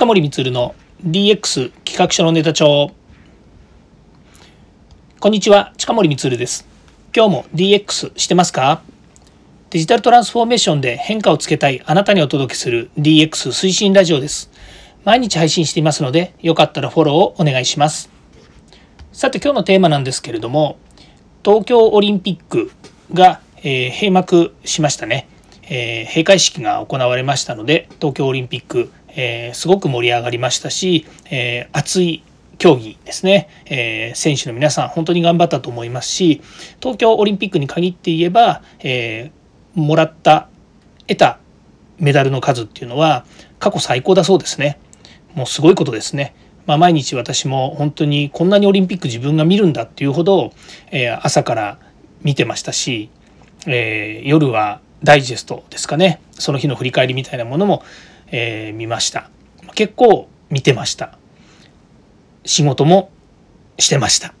近森光の DX 企画書のネタ帳。こんにちは近森光です。今日も DX してますか？デジタルトランスフォーメーションで変化をつけたいあなたにお届けする DX 推進ラジオです。毎日配信していますのでよかったらフォローをお願いします。さて今日のテーマなんですけれども東京オリンピックが、えー、閉幕しましたね。えー、閉会式が行われましたので東京オリンピック、えー、すごく盛り上がりましたし、えー、熱い競技ですね、えー、選手の皆さん本当に頑張ったと思いますし東京オリンピックに限って言えば、えー、もらった得たメダルの数っていうのは過去最高だそうですね。もうすごいことですね。まあ、毎日私も本当にこんなにオリンピック自分が見るんだっていうほど、えー、朝から見てましたし、えー、夜はダイジェストですかね。その日の振り返りみたいなものも、えー、見ました。結構見てました。仕事もしてました。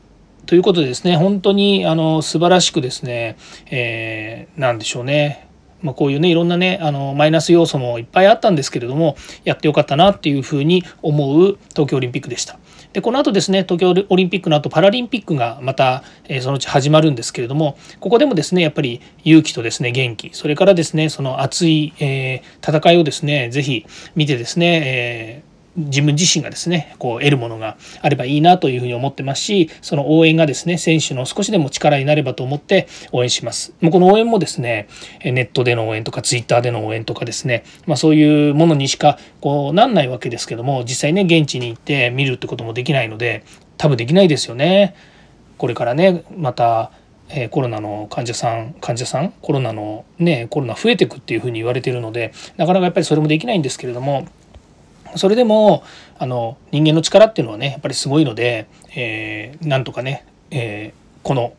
ということでですね本当にあの素晴らしくですね、えー、何でしょうね。まあ、こういうねいろんなねあのマイナス要素もいっぱいあったんですけれどもやってよかったなっていうふうに思う東京オリンピックでした。でこの後ですね東京オリンピックの後パラリンピックがまた、えー、そのうち始まるんですけれどもここでもですねやっぱり勇気とですね元気それからですねその熱い、えー、戦いをですね是非見てですね、えー自分自身がですねこう得るものがあればいいなというふうに思ってますしその応援がですね選手の少しでも力になればと思って応援します。もうこの応援もですねネットでの応援とかツイッターでの応援とかですね、まあ、そういうものにしかこうなんないわけですけども実際ね現地に行って見るってこともできないので多分できないですよね。これからねまたえコロナの患者さん患者さんコロナのねコロナ増えていくっていうふうに言われてるのでなかなかやっぱりそれもできないんですけれどもそれでもあの人間の力っていうのはねやっぱりすごいので、えー、なんとかね、えー、この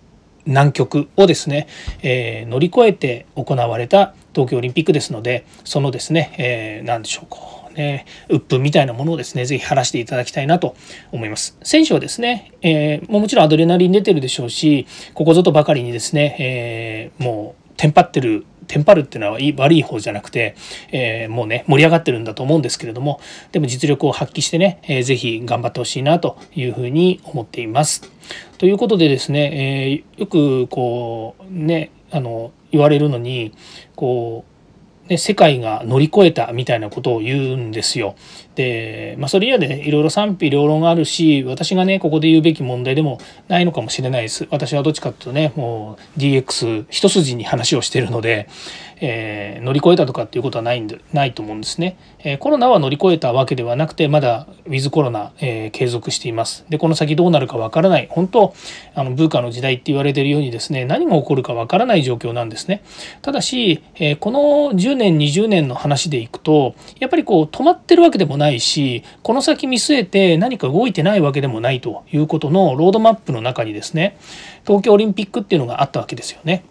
難局をですね、えー、乗り越えて行われた東京オリンピックですのでそのですね、えー、何でしょうこうね鬱憤みたいなものをですね是非晴らしていただきたいなと思います。選手はですね、えー、もちろんアドレナリン出てるでしょうしここぞとばかりにですね、えー、もうテンパってるテンパるっていうのは悪い方じゃなくて、えー、もうね盛り上がってるんだと思うんですけれどもでも実力を発揮してね、えー、ぜひ頑張ってほしいなというふうに思っています。ということでですね、えー、よくこうねあの言われるのにこうね、世界が乗り越えたみたいなことを言うんですよ。で、まあ、それ以外でいろいろ賛否両論があるし私がねここで言うべき問題でもないのかもしれないです。私はどっちかっていうとねもう DX 一筋に話をしてるので、えー、乗り越えたとかっていうことはないんでないと思うんですね、えー、コロナは乗り越えたわけではなくてまだウィズコロナ、えー、継続しています。でこの先どうなるかわからない。本当あのブーカの時代って言われてるようにですね何が起こるかわからない状況なんですね。ただし、えこの10年20年の話でいくとやっぱりこう止まってるわけでもないしこの先見据えて何か動いてないわけでもないということのロードマップの中にですね東京オリンピックっていうのがあったわけですよね。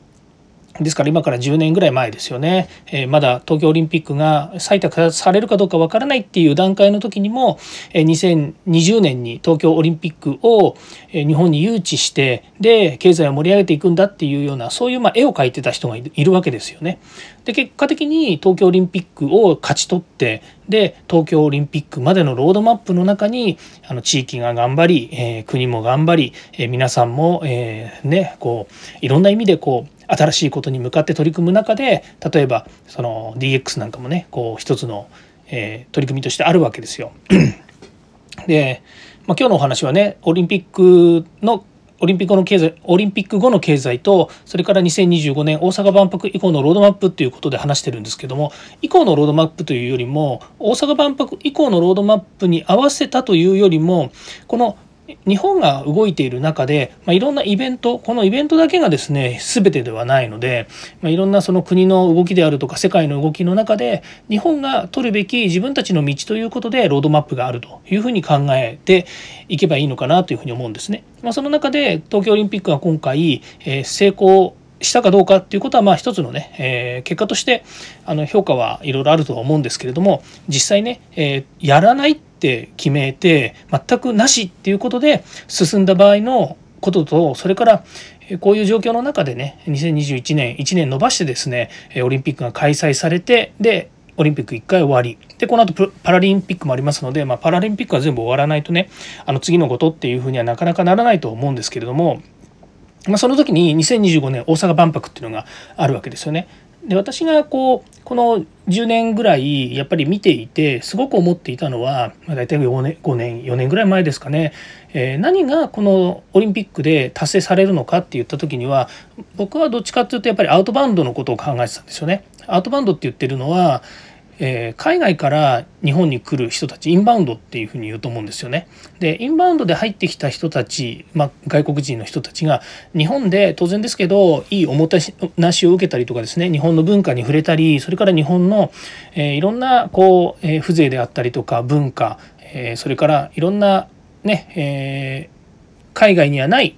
ですから今から10年ぐらい前ですよね、えー、まだ東京オリンピックが採択されるかどうかわからないっていう段階の時にも、えー、2020年に東京オリンピックを日本に誘致してで経済を盛り上げていくんだっていうようなそういうまあ絵を描いてた人がいるわけですよね。で結果的に東京オリンピックを勝ち取ってで東京オリンピックまでのロードマップの中にあの地域が頑張り、えー、国も頑張り、えー、皆さんも、えー、ねこういろんな意味でこう新しいことに向かって取り組む中で例えばその DX なんかもねこう一つの、えー、取り組みとしてあるわけですよ。で、まあ、今日のお話はねオリンピックのオリンピックの経済オリンピック後の経済とそれから2025年大阪万博以降のロードマップっていうことで話してるんですけども以降のロードマップというよりも大阪万博以降のロードマップに合わせたというよりもこの日本が動いている中で、まあ、いろんなイベントこのイベントだけがですね全てではないので、まあ、いろんなその国の動きであるとか世界の動きの中で日本が取るべき自分たちの道ということでロードマップがあるというふうに考えていけばいいのかなというふうに思うんですね。まあ、その中で東京オリンピックが今回、えー、成功したかどうかっていうことはまあ一つのね、えー、結果としてあの評価はいろいろあるとは思うんですけれども実際ね、えー、やらないって決めて全くなしっていうことで進んだ場合のこととそれからこういう状況の中でね2021年1年延ばしてですねオリンピックが開催されてでオリンピック1回終わり。でこの後パラリンピックもありますので、まあ、パラリンピックは全部終わらないとねあの次のことっていうふうにはなかなかならないと思うんですけれども、まあ、その時に2025年大阪万博っていうのがあるわけですよね。で私がこうこの10年ぐらいやっぱり見ていてすごく思っていたのは、まあ、大体4年5年4年ぐらい前ですかね、えー、何がこのオリンピックで達成されるのかって言った時には僕はどっちかっていうとやっぱりアウトバウンドのことを考えてたんですよね。アウトバウンドって言ってるのはえー、海外から日本に来る人たちインバウンドっていうふうに言うと思うんですよね。でインバウンドで入ってきた人たち、まあ、外国人の人たちが日本で当然ですけどいいおもてなしを受けたりとかですね日本の文化に触れたりそれから日本の、えー、いろんなこう、えー、風情であったりとか文化、えー、それからいろんなね、えー、海外にはない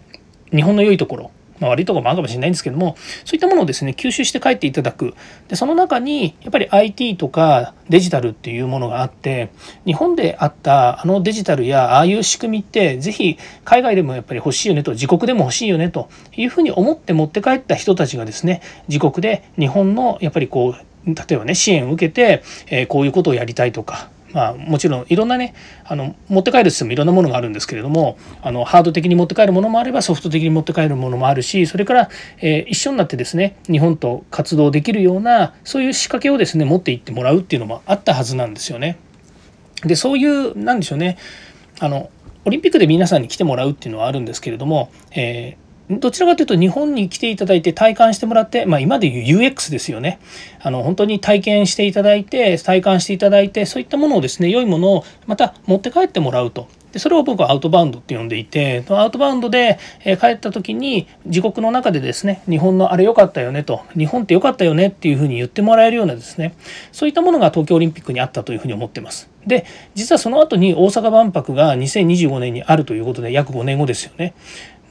日本の良いところまあ、悪いところもあるかもしれないんですけどもそういったものをですね吸収して帰っていただく。でその中にやっぱり IT とかデジタルっていうものがあって日本であったあのデジタルやああいう仕組みって是非海外でもやっぱり欲しいよねと自国でも欲しいよねというふうに思って持って帰った人たちがですね自国で日本のやっぱりこう例えばね支援を受けて、えー、こういうことをやりたいとかまあ、もちろんいろんなねあの持って帰る system いろんなものがあるんですけれどもあのハード的に持って帰るものもあればソフト的に持って帰るものもあるしそれから、えー、一緒になってですね日本と活動できるようなそういう仕掛けをですね持っていってもらうっていうのもあったはずなんですよね。でそういうなんでしょうねあのオリンピックで皆さんに来てもらうっていうのはあるんですけれども、えーどちらかというと日本に来ていただいて体感してもらって、まあ、今でいう UX ですよねあの本当に体験していただいて体感していただいてそういったものをですね良いものをまた持って帰ってもらうとでそれを僕はアウトバウンドって呼んでいてアウトバウンドで帰った時に自国の中でですね日本のあれ良かったよねと日本って良かったよねっていうふうに言ってもらえるようなですねそういったものが東京オリンピックにあったというふうに思ってます。で実はその後に大阪万博が2025年にあるということで約5年後ですよね。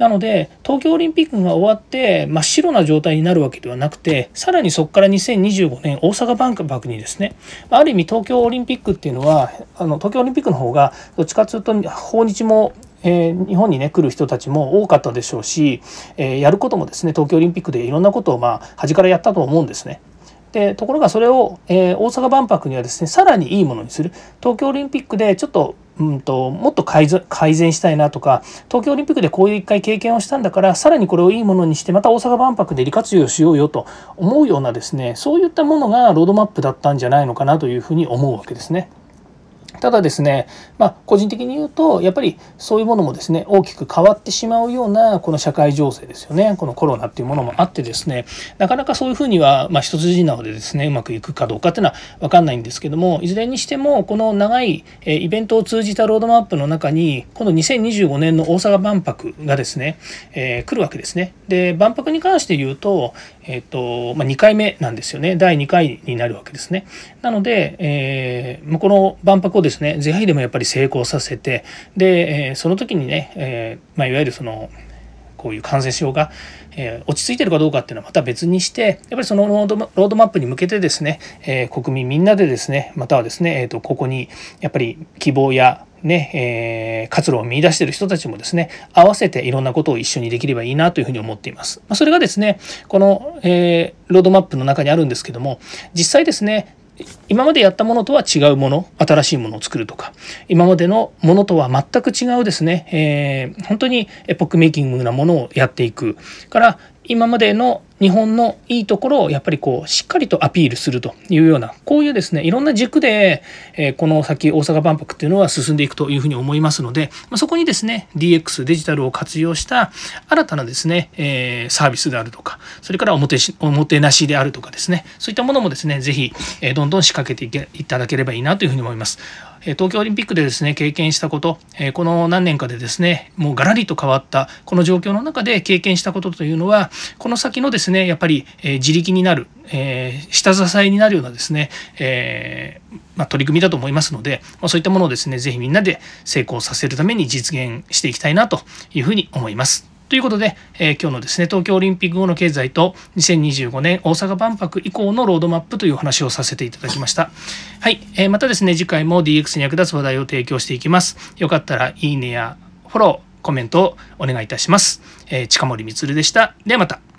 なので東京オリンピックが終わって真っ白な状態になるわけではなくてさらにそこから2025年大阪万博にですねある意味東京オリンピックっていうのはあの東京オリンピックの方がどっちかというと訪日もえー、日本にね来る人たちも多かったでしょうし、えー、やることもですね東京オリンピックでいろんなことをまあ端からやったと思うんですね。でところがそれを、えー、大阪万博にはですねさらにいいものにする東京オリンピックでちょっとうんと、もっと改善したいなとか東京オリンピックでこういう一回経験をしたんだからさらにこれをいいものにしてまた大阪万博で利活用しようよと思うようなですねそういったものがロードマップだったんじゃないのかなというふうに思うわけですね。ただですね、まあ、個人的に言うとやっぱりそういうものもですね大きく変わってしまうようなこの社会情勢ですよねこのコロナっていうものもあってですねなかなかそういうふうには、まあ、一筋縄でですねうまくいくかどうかっていうのは分かんないんですけどもいずれにしてもこの長いイベントを通じたロードマップの中にこの2025年の大阪万博がですね、えー、来るわけですね。で万博に関して言うと,、えーとまあ、2回目なんですよね第2回になるわけですね。なので、えー、この万博をですね是非でもやっぱり成功させてで、えー、その時にね、えー、まあ、いわゆるそのこういう感染症が、えー、落ち着いてるかどうかっていうのはまた別にしてやっぱりそのロードロードマップに向けてですね、えー、国民みんなでですねまたはですね、えーと、ここにやっぱり希望やね、えー、活路を見出してる人たちもですね合わせていろんなことを一緒にできればいいなというふうに思っています。まあ、それがですねこの、えー、ロードマップの中にあるんですけども実際ですね今までやったものとは違うもの新しいものを作るとか今までのものとは全く違うですね、えー、本当にエポックメイキングなものをやっていくから今までの日本のいいところをやっぱりこうしっかりとアピールするというようなこういうですねいろんな軸で、えこの先大阪万博っていうのは進んでいくというふうに思いますので、まそこにですね DX デジタルを活用した新たなですね、えサービスであるとかそれからおもておもてなしであるとかですねそういったものもですね是非、えどんどん仕掛けていけいただければいいなというふうに思います。東京オリンピックでですね経験したことこの何年かでですねもうガラリと変わったこの状況の中で経験したことというのはこの先のですねやっぱり自力になる下支えになるようなですね、え、ま、取り組みだと思いますので、ま、そういったものをですね是非みんなで成功させるために実現していきたいなというふうに思います。ということで、えー、今日のですね、東京オリンピック後の経済と2025年大阪万博以降のロードマップというお話をさせていただきました。はい、えー、またですね、次回も DX に役立つ話題を提供していきます。よかったらいいねやフォロー、コメントをお願いいたします。えー、近森光でした。ではまた。